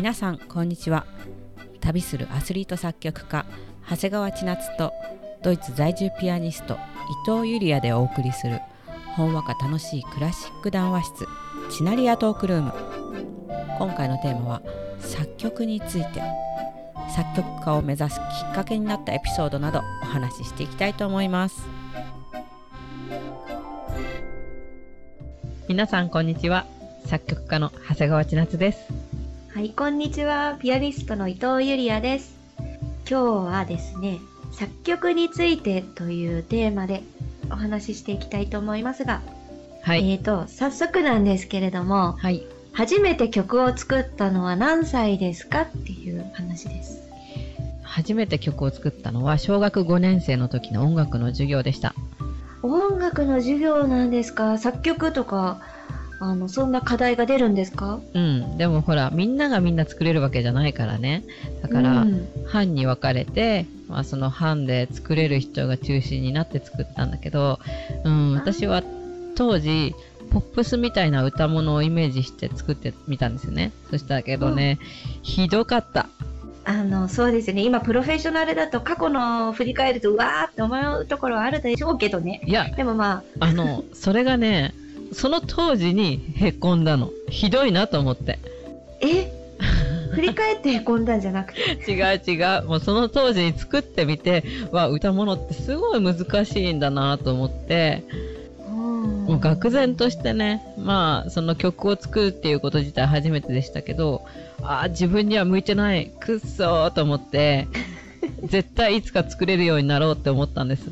皆さんこんにちは。旅するアスリート作曲家長谷川千夏とドイツ在住ピアニスト伊藤ゆりやでお送りするほんわか楽しいクラシック談話室チナリアトークルーム。今回のテーマは作曲について。作曲家を目指すきっかけになったエピソードなどお話ししていきたいと思います。皆さんこんにちは。作曲家の長谷川千夏です。はい、こんにちは。ピアニストの伊藤ゆりやです。今日はですね、作曲についてというテーマでお話ししていきたいと思いますが、はい、えーと、早速なんですけれども、はい、初めて曲を作ったのは何歳ですかっていう話です。初めて曲を作ったのは小学5年生の時の音楽の授業でした音楽の授業なんですか？作曲とか、あの、そんな課題が出るんですか？うんでもほらみんながみんな作れるわけじゃないからね。だから、うん。班に分かれて、まあ、その班で作れる人が中心になって作ったんだけど、うん、私は当時ポップスみたいな歌物をイメージして作ってみたんですよね。そしたけどね、ひどかった。あの、そうですね。今、プロフェッショナルだと過去のを振り返ると、うわーって思うところはあるでしょうけどね。いやでもまあ、あのそれがねその当時にへこんだの。ひどいなと思って。え？振り返ってへこんだんじゃなくて？違う違う。もうその当時に作ってみてわ歌物ってすごい難しいんだなと思って。もう愕然としてね。まあその曲を作るっていうこと自体初めてでしたけどあー自分には向いてない。くっそーと思って。絶対いつか作れるようになろうって思ったんです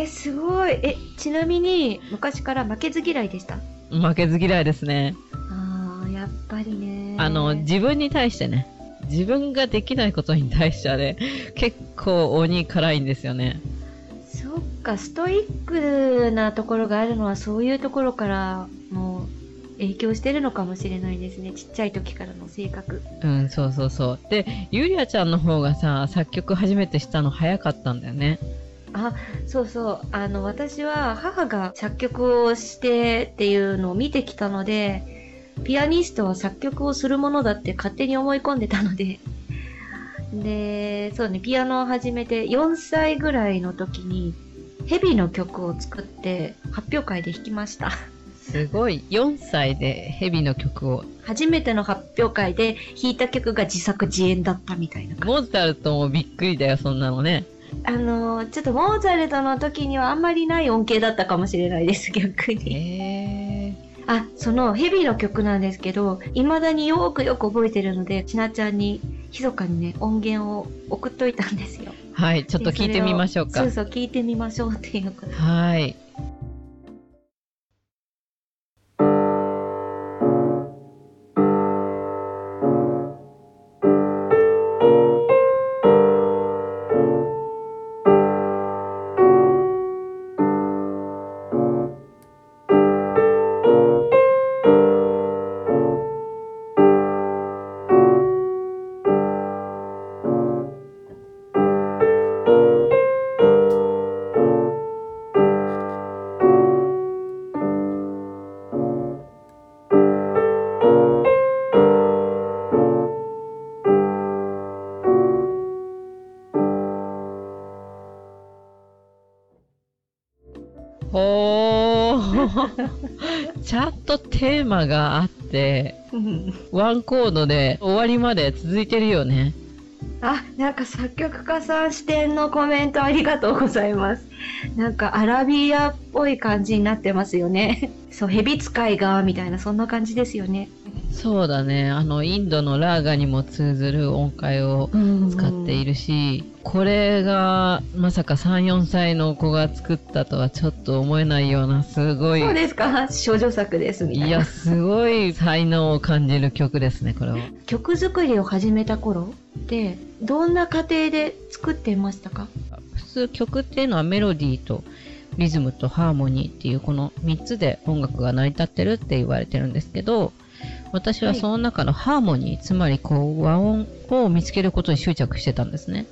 え、すごい。え、ちなみに、昔から負けず嫌いでした？負けず嫌いですねああ、やっぱりね。あの自分に対してね自分ができないことに対してはね結構鬼辛いんですよねそっか、ストイックなところがあるのは、そういうところから、もう、影響してるのかもしれないですね。ちっちゃい時からの性格。うんそうそうそうでゆりあちゃんの方がさ作曲初めてしたの早かったんだよねあ、そうそう。あの、私は母が作曲をしてっていうのを見てきたので、ピアニストは作曲をするものだって勝手に思い込んでたので、で、そうね、ピアノを始めて4歳ぐらいの時に、ヘビの曲を作って発表会で弾きました。すごい4歳でヘビの曲を初めての発表会で弾いた曲が自作自演だったみたいな。モーツァルトもびっくりだよそんなのねあの、ちょっとモーツァルトの時にはあんまりない音程だったかもしれないです、逆に。へえあ、そのヘビの曲なんですけど、未だによーくよく覚えてるので、ちなちゃんに密かにね、音源を送っといたんですよ。はいちょっと聞いてみましょうかでそうそう、聞いてみましょうっていうことで。はいちゃんとテーマがあってワンコードで終わりまで続いてるよねあ、なんか作曲家さん視点のコメントありがとうございます。なんかアラビアっぽい感じになってますよね。そう、ヘビ使いが、みたいな、そんな感じですよね。そうだね。あのインドのラーガにも通ずる音階を使っているし、これがまさか34歳の子が作ったとはちょっと思えないようなすごいそうですか？少女作です、みたいな。いやすごい才能を感じる曲ですねこれは。曲作りを始めた頃ってどんな過程で作ってましたか？普通曲っていうのはメロディーとリズムとハーモニーっていうこの3つで音楽が成り立ってるって言われてるんですけど私はその中のハーモニー、つまりこう和音を見つけることに執着してたんですね。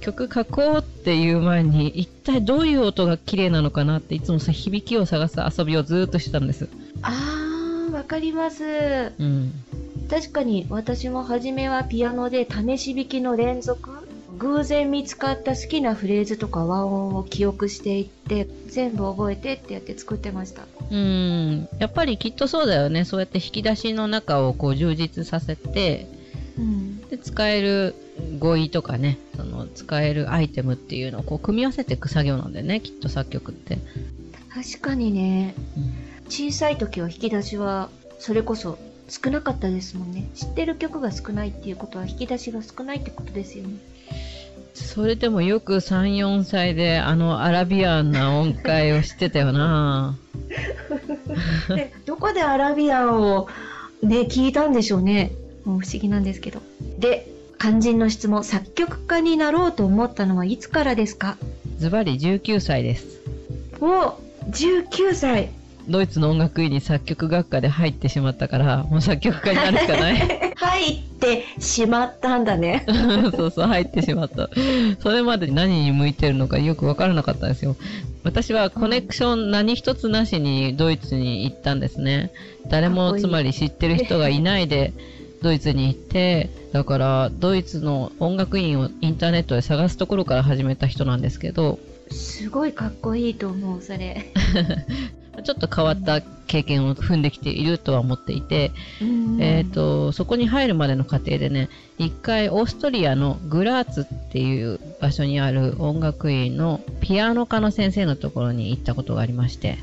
曲書こうっていう前に一体どういう音が綺麗なのかなっていつもさ響きを探す遊びをずーっとしてたんです。あーわかります。うん。確かに私も初めはピアノで試し弾きの連続偶然見つかった好きなフレーズとか和音を記憶していって全部覚えてってやって作ってましたうん。やっぱりきっとそうだよね。そうやって引き出しの中をこう充実させてうん。で使える語彙とかねその使えるアイテムっていうのをこう組み合わせていく作業なんだよねきっと作曲って、確かにね。うん小さい時は引き出しはそれこそ少なかったですもんね。知ってる曲が少ないっていうことは引き出しが少ないってことですよねそれでもよく3、4歳であのアラビアンな音階を知ってたよな。でどこでアラビアンをね聞いたんでしょうね。もう不思議なんですけど。で肝心の質問作曲家になろうと思ったのはいつからですか？ズバリ19歳です。お19歳ドイツの音楽院に作曲学科で入ってしまったから、もう作曲家になるしかない。入ってしまったんだね そうそう、入ってしまった。それまで何に向いてるのかよくわからなかったんですよ。私はコネクション何一つなしにドイツに行ったんですね。誰もつまり知ってる人がいないでドイツに行って、だからドイツの音楽院をインターネットで探すところから始めた人なんですけど、すごいかっこいいと思うそれ ちょっと変わった経験を踏んできているとは思っていて、うんえっ、と、そこに入るまでの過程でね、一回オーストリアのグラーツっていう場所にある音楽院のピアノ科の先生のところに行ったことがありまして、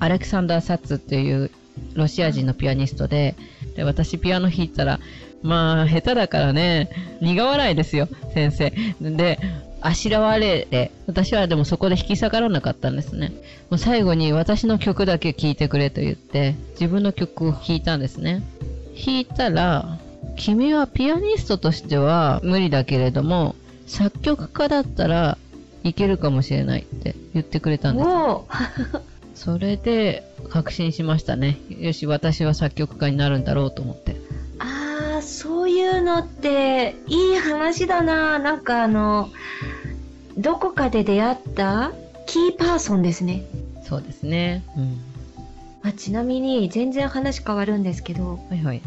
アレクサンダー・サッツっていうロシア人のピアニストで、で私ピアノ弾いたら、まあ、下手だからね、苦笑いですよ、先生。で、あしらわれて、私はでもそこで引き下がらなかったんですね。もう最後に私の曲だけ聴いてくれと言って、自分の曲を弾いたんですね。弾いたら、君はピアニストとしては無理だけれども、作曲家だったらいけるかもしれないって言ってくれたんです。おそれで確信しましたね。よし、私は作曲家になるんだろうと思って。ああそういうのっていい話だななんかあのどこかで出会ったキーパーソンですねそうですね。うん。あちなみに全然話変わるんですけどはいはい。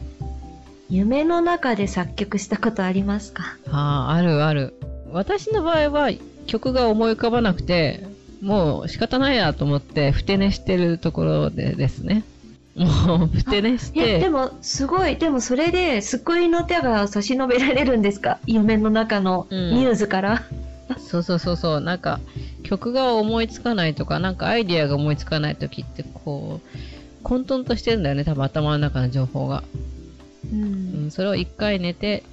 夢の中で作曲したことありますか？ああ、あるある。私の場合は曲が思い浮かばなくて、もう仕方ないやと思って、ふて寝してるところでですね。もう、ふて寝しいやでて、もすごいでもそれで救いの手が差し伸べられるんですか？夢の中のうんミューズから、そうそうそうそう、なんか、曲が思いつかないとか、なんかアイディアが思いつかないときって、こう、混沌としてるんだよね、多分頭の中の情報が。うん。うん、それを一回寝て、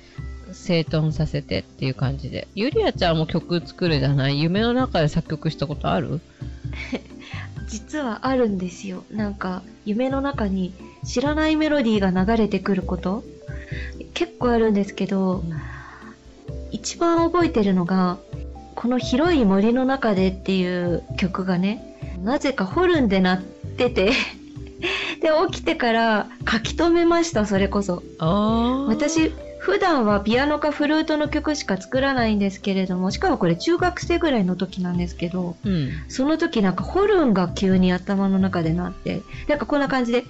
整頓させてっていう感じで。ゆりあちゃんも曲作るじゃない？夢の中で作曲したことある？実はあるんですよ。なんか夢の中に知らないメロディーが流れてくること結構あるんですけど一番覚えてるのがこの広い森の中でっていう曲がねなぜかホルンで鳴ってて で起きてから書き留めましたそれこそ。私普段はピアノかフルートの曲しか作らないんですけれどもしかもこれ中学生ぐらいの時なんですけどうん。その時なんかホルンが急に頭の中で鳴って、なんかこんな感じで、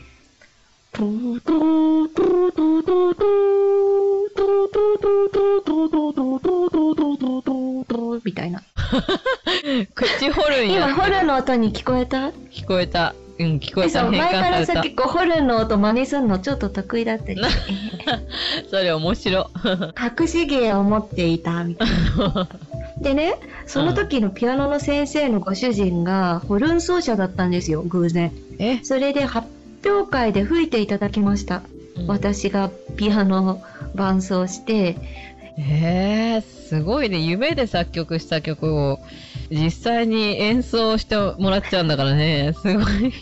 トゥトゥトゥトゥトゥトゥトゥトゥトゥトゥトゥトゥトゥトゥみたいな。口ホルンや今ホルンの音に聞こえた？聞こえた。うん、聞こえた。そう、変前からさ。結構ホルンの音真似するのちょっと得意だったり、それ面白。隠し芸を持っていたみたいな。でね、その時のピアノの先生のご主人がホルン奏者だったんですよ、偶然。え、それで発表会で吹いていただきました。私がピアノを伴奏して、えー、すごいね。夢で作曲した曲を実際に演奏してもらっちゃうんだからね。すごい。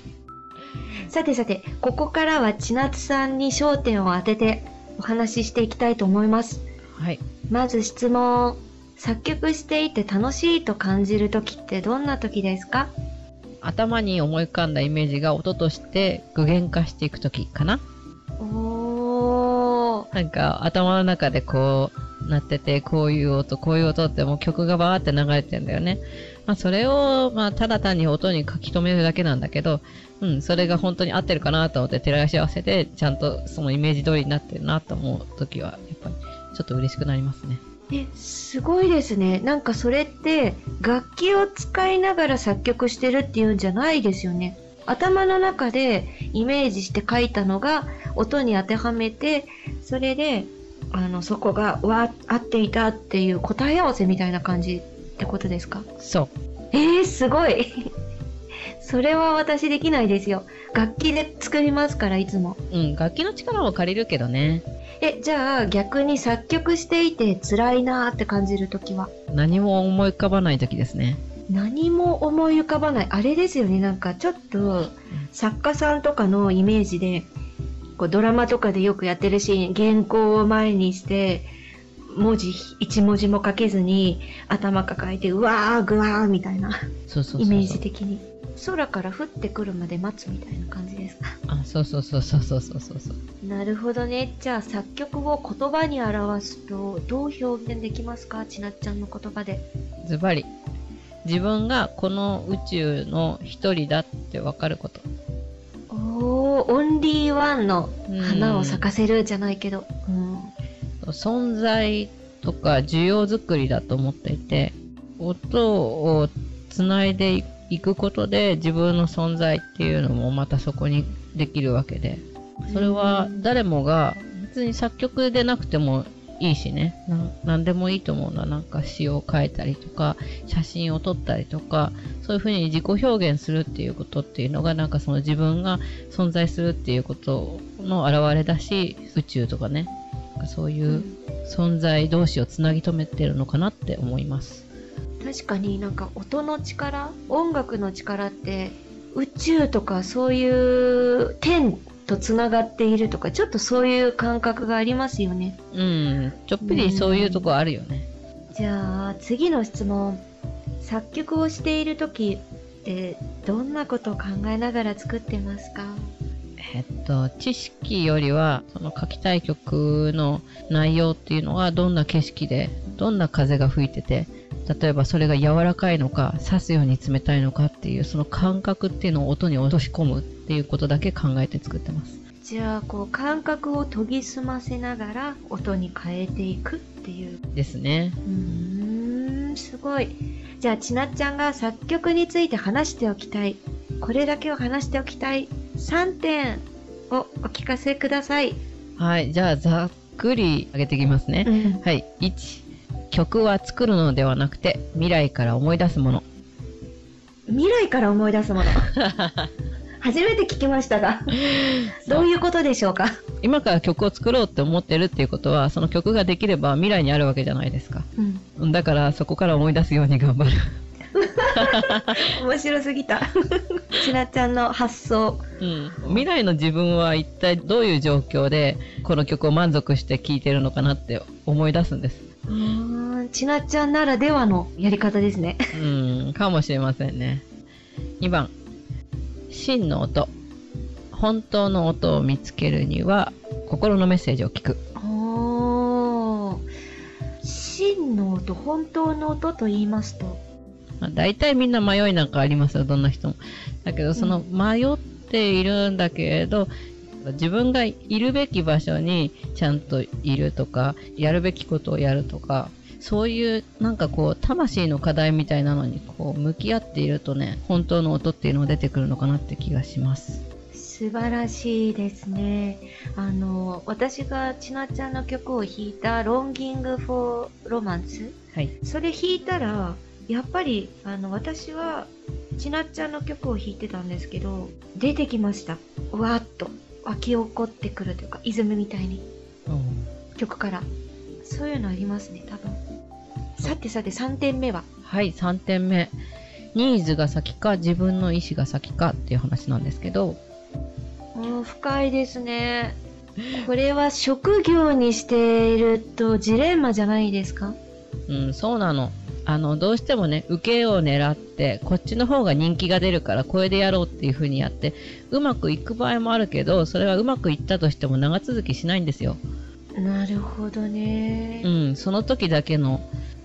さてさて、ここからは千夏さんに焦点を当ててお話ししていきたいと思います。はい。まず質問。作曲していて楽しいと感じる時ってどんな時ですか？頭に思い浮かんだイメージが音として具現化していくときかなおー。なんか頭の中でこう鳴ってて、こういう音、こういう音ってもう曲がバーって流れてんだよね。まあ、それを、まあ、ただ単に音に書き留めるだけなんだけど、うん、それが本当に合ってるかなと思って照らし合わせて、ちゃんとそのイメージ通りになってるなと思う時は、やっぱりちょっと嬉しくなりますね。え、すごいですね。なんかそれって楽器を使いながら作曲してるっていうんじゃないですよね。頭の中でイメージして書いたのが音に当てはめて、それで、あの、そこが、わ、合っていたっていう答え合わせみたいな感じってことですか？そう。えー、すごい それは私できないですよ。楽器で作りますから、いつも。うん、楽器の力を借りるけどね。え、じゃあ逆に作曲していて辛いなーって感じるときは？何も思い浮かばないときですね。何も思い浮かばない。あれですよね、なんかちょっと作家さんとかのイメージで、こうドラマとかでよくやってるシーン、原稿を前にして、文字一文字も書けずに頭抱えてうわーぐわーみたいな。イメージ的に。空から降ってくるまで待つみたいな感じですか？あそうそうそうそうそうそう。そうなるほどね。じゃあ作曲を言葉に表すとどう表現できますか？ちなっちゃんの言葉で。ズバリ。自分がこの宇宙の一人だって分かること。オンリーワンの花を咲かせるじゃないけど、うん、存在とか需要作りだと思っていて音をつないでいくことで自分の存在っていうのもまたそこにできるわけで。それは誰もが別に作曲でなくてもいいしね。な何でもいいと思うのはなんか詩を書いたりとか写真を撮ったりとかそういうふうに自己表現するっていうことっていうのがなんかその自分が存在するっていうことの表れだし宇宙とかね。なんかそういう存在同士をつなぎ止めてるのかなって思います。確かになんか音の力音楽の力って宇宙とかそういう天とつながっているとかちょっとそういう感覚がありますよね。うん。ちょっぴりそういうとこあるよね、じゃあ次の質問。作曲をしている時ってどんなことを考えながら作ってますか？えっと、知識よりは、その書きたい曲の内容っていうのは、どんな景色で、どんな風が吹いてて、例えばそれが柔らかいのか、刺すように冷たいのかっていう、その感覚っていうのを音に落とし込むっていうことだけ考えて作ってます。じゃあ、こう、感覚を研ぎ澄ませながら、音に変えていくっていう。ですね。うーん、すごい。じゃあ、ちなっちゃんが作曲について話しておきたい。これだけを話しておきたい3点をお聞かせください。はい、じゃあざっくり上げていきますね。うん、はい、1、曲は作るのではなくて未来から思い出すもの。未来から思い出すもの。初めて聞きましたが、どういうことでしょうか？今から曲を作ろうって思ってるっていうことは、その曲ができれば未来にあるわけじゃないですか。うん、だからそこから思い出すように頑張る。面白すぎた。ちなちゃんの発想、うん。未来の自分は一体どういう状況でこの曲を満足して聴いてるのかなって思い出すんです。うん、ちなちゃんならではのやり方ですね。うん、かもしれませんね。2番、真の音。本当の音を見つけるには心のメッセージを聞く。真の音、本当の音と言いますとまあ、大体みんな迷いなんかありますよ、どんな人も。だけど、その迷っているんだけれど、自分がいるべき場所にちゃんといるとか、やるべきことをやるとか、そういうなんかこう、魂の課題みたいなのにこう、向き合っているとね、本当の音っていうのが出てくるのかなって気がします。素晴らしいですね。あの、私がちなちゃんの曲を弾いた、ロンギング・フォー・ロマンス。はい。それ弾いたら、やっぱりあの私はちなっちゃんの曲を弾いてたんですけど出てきましたわーっと湧き起こってくるというか泉みたいに、うん、曲から。そういうのありますね多分。さてさて3点目は？はい3点目。ニーズが先か自分の意思が先かっていう話なんですけど。うん深いですね。これは職業にしているとジレンマじゃないですか？うんそうなのあの、どうしてもね、受けを狙って、こっちの方が人気が出るから、これでやろうっていう風にやって、うまくいく場合もあるけど、それはうまくいったとしても長続きしないんですよ。なるほどね。うん、その時だけの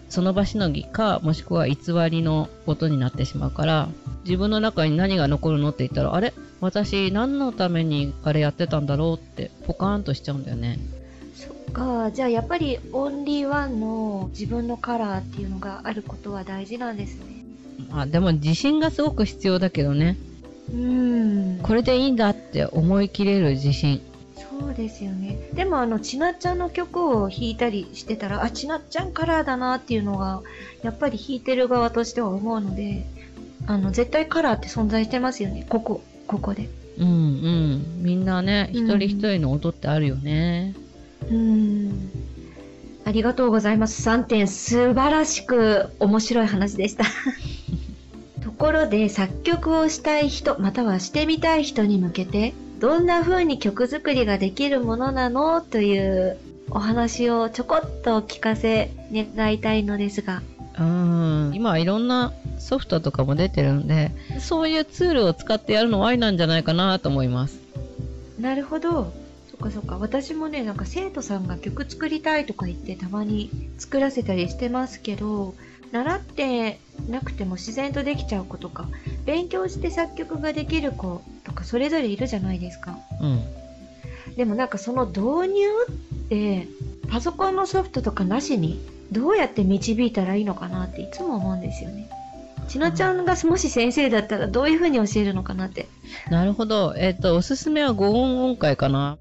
その場しのぎかもしくは偽りのことになってしまうから自分の中に何が残るのって言ったらあれ？私何のためにあれやってたんだろうってポカーンとしちゃうんだよねか。じゃあやっぱりオンリーワンの自分のカラーっていうのがあることは大事なんですね。あでも自信がすごく必要だけどねうん。これでいいんだって思い切れる自信そうですよね。でもあの、ちなっちゃんの曲を弾いたりしてたら、あ、ちなっちゃんカラーだなっていうのが、やっぱり弾いてる側としては思うので、あの、絶対カラーって存在してますよね。ここ、ここで。うんうんみんなねうん一人一人の音ってあるよね、うん。ありがとうございます。3点、素晴らしく面白い話でした。ところで、作曲をしたい人、またはしてみたい人に向けて、どんな風に曲作りができるものなのというお話をちょこっとお聞かせ願いたいのですが。うん今はいろんなソフトとかも出てるんでそういうツールを使ってやるのはありなんじゃないかなと思いますなるほど。かそっか。私もね、なんか生徒さんが曲作りたいとか言ってたまに作らせたりしてますけど、習ってなくても自然とできちゃう子とか、勉強して作曲ができる子とかそれぞれいるじゃないですか。うんでもなんかその導入って、パソコンのソフトとかなしにどうやって導いたらいいのかなっていつも思うんですよね。ちなちゃんがもし先生だったらどういう風に教えるのかなって。なるほどえっ、とおすすめは5音音階かな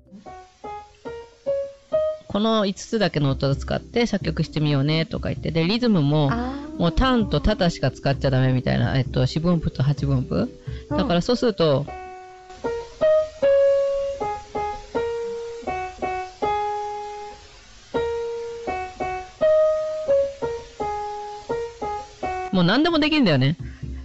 この5つだけの音を使って作曲してみようねとか言ってでリズムもあもうタンとタタしか使っちゃダメみたいな、えっと、四分符と八分符あだからそうすると、もう何でもできるんだよね。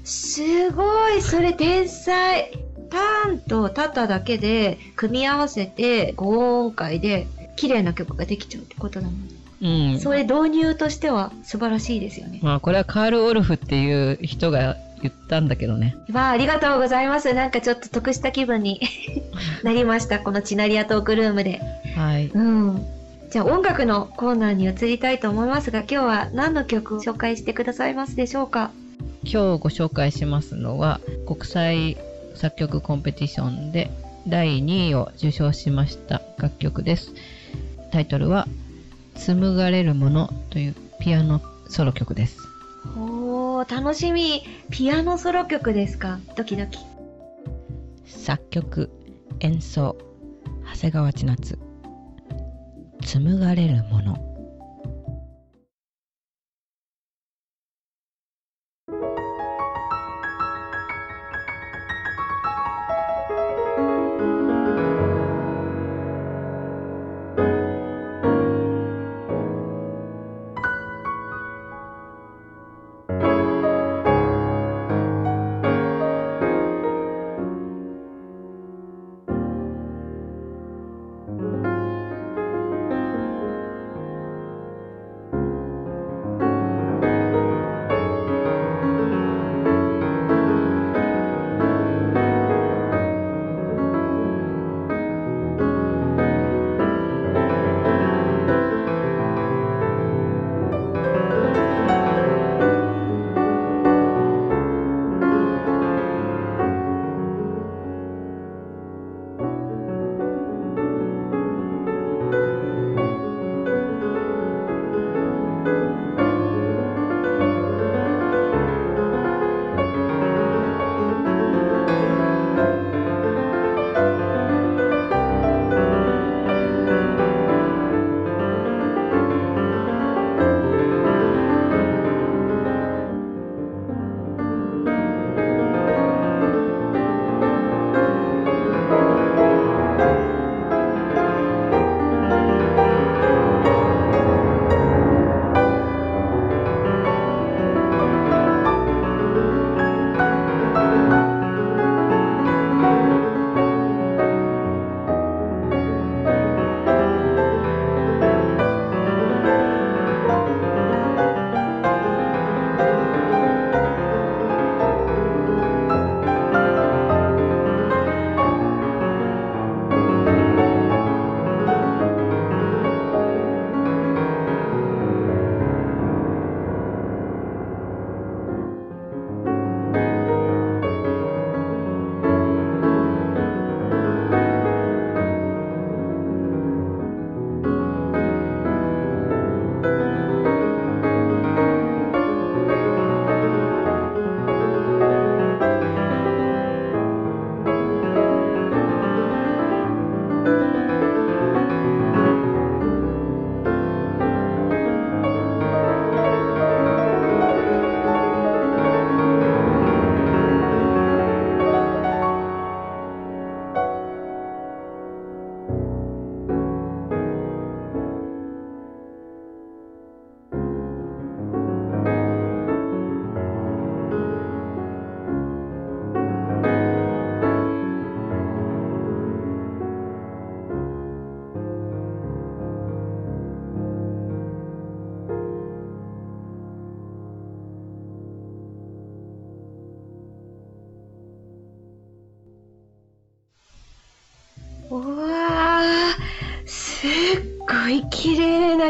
すごい。それ天才。ターンとタタだけで組み合わせて5音階で綺麗な曲ができちゃうってことだもん、うん。それ導入としては素晴らしいですよねまあこれはカール・オルフっていう人が言ったんだけどね。わあありがとうございますなんかちょっと得した気分に なりましたこのチナリアトークルームではい。うんじゃあ音楽のコーナーに移りたいと思いますが今日は何の曲を紹介してくださいますでしょうか？今日ご紹介しますのは国際作曲コンペティションで第2位を受賞しました楽曲です。タイトルは紡がれるものというピアノソロ曲です。おー楽しみ。ピアノソロ曲ですか？ドキドキ。作曲演奏長谷川千夏。紡がれるもの「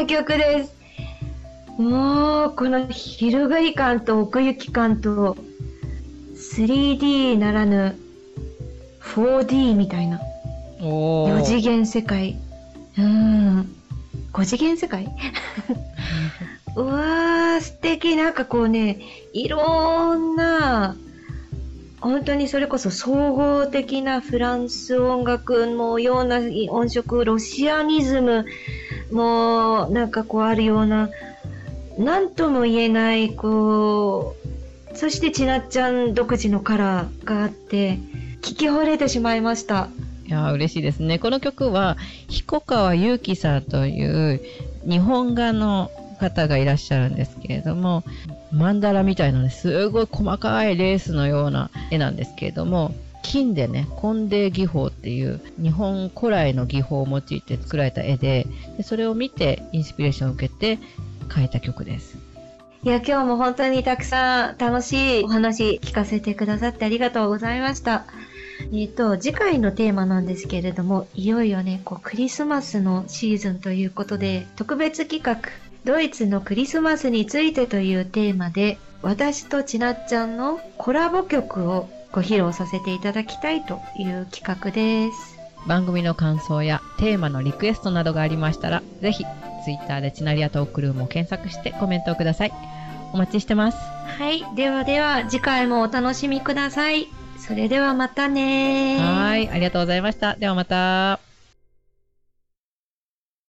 曲です。もう、この広がり感と奥行き感と、3D ならぬ 4D みたいな。お4次元世界。うん。5次元世界？うわー、素敵。なんかこうね、いろんな、本当にそれこそ総合的なフランス音楽のような音色、ロシアニズムもうなんかこうあるような、なんとも言えない、こう、そしてちなっちゃん独自のカラーがあって、聞き惚れてしまいました。いや嬉しいですね。この曲は彦川祐希さんという日本画の方がいらっしゃるんですけれども、マンダラみたいなね、すごい細かいレースのような絵なんですけれども、金でね、金泥技法っていう日本古来の技法を用いて作られた絵で、でそれを見てインスピレーションを受けて描いた曲です。いや、今日も本当にたくさん楽しいお話聞かせてくださってありがとうございました。えっ、と、次回のテーマなんですけれども、いよいよね、こう、クリスマスのシーズンということで、特別企画、ドイツのクリスマスについてというテーマで、私とちなっちゃんのコラボ曲をご披露させていただきたいという企画です。番組の感想やテーマのリクエストなどがありましたら、ぜひ Twitter でチナリアトークルームを検索してコメントをください。お待ちしてます。はい。ではでは、次回もお楽しみください。それではまたねはい、ありがとうございました。ではまた。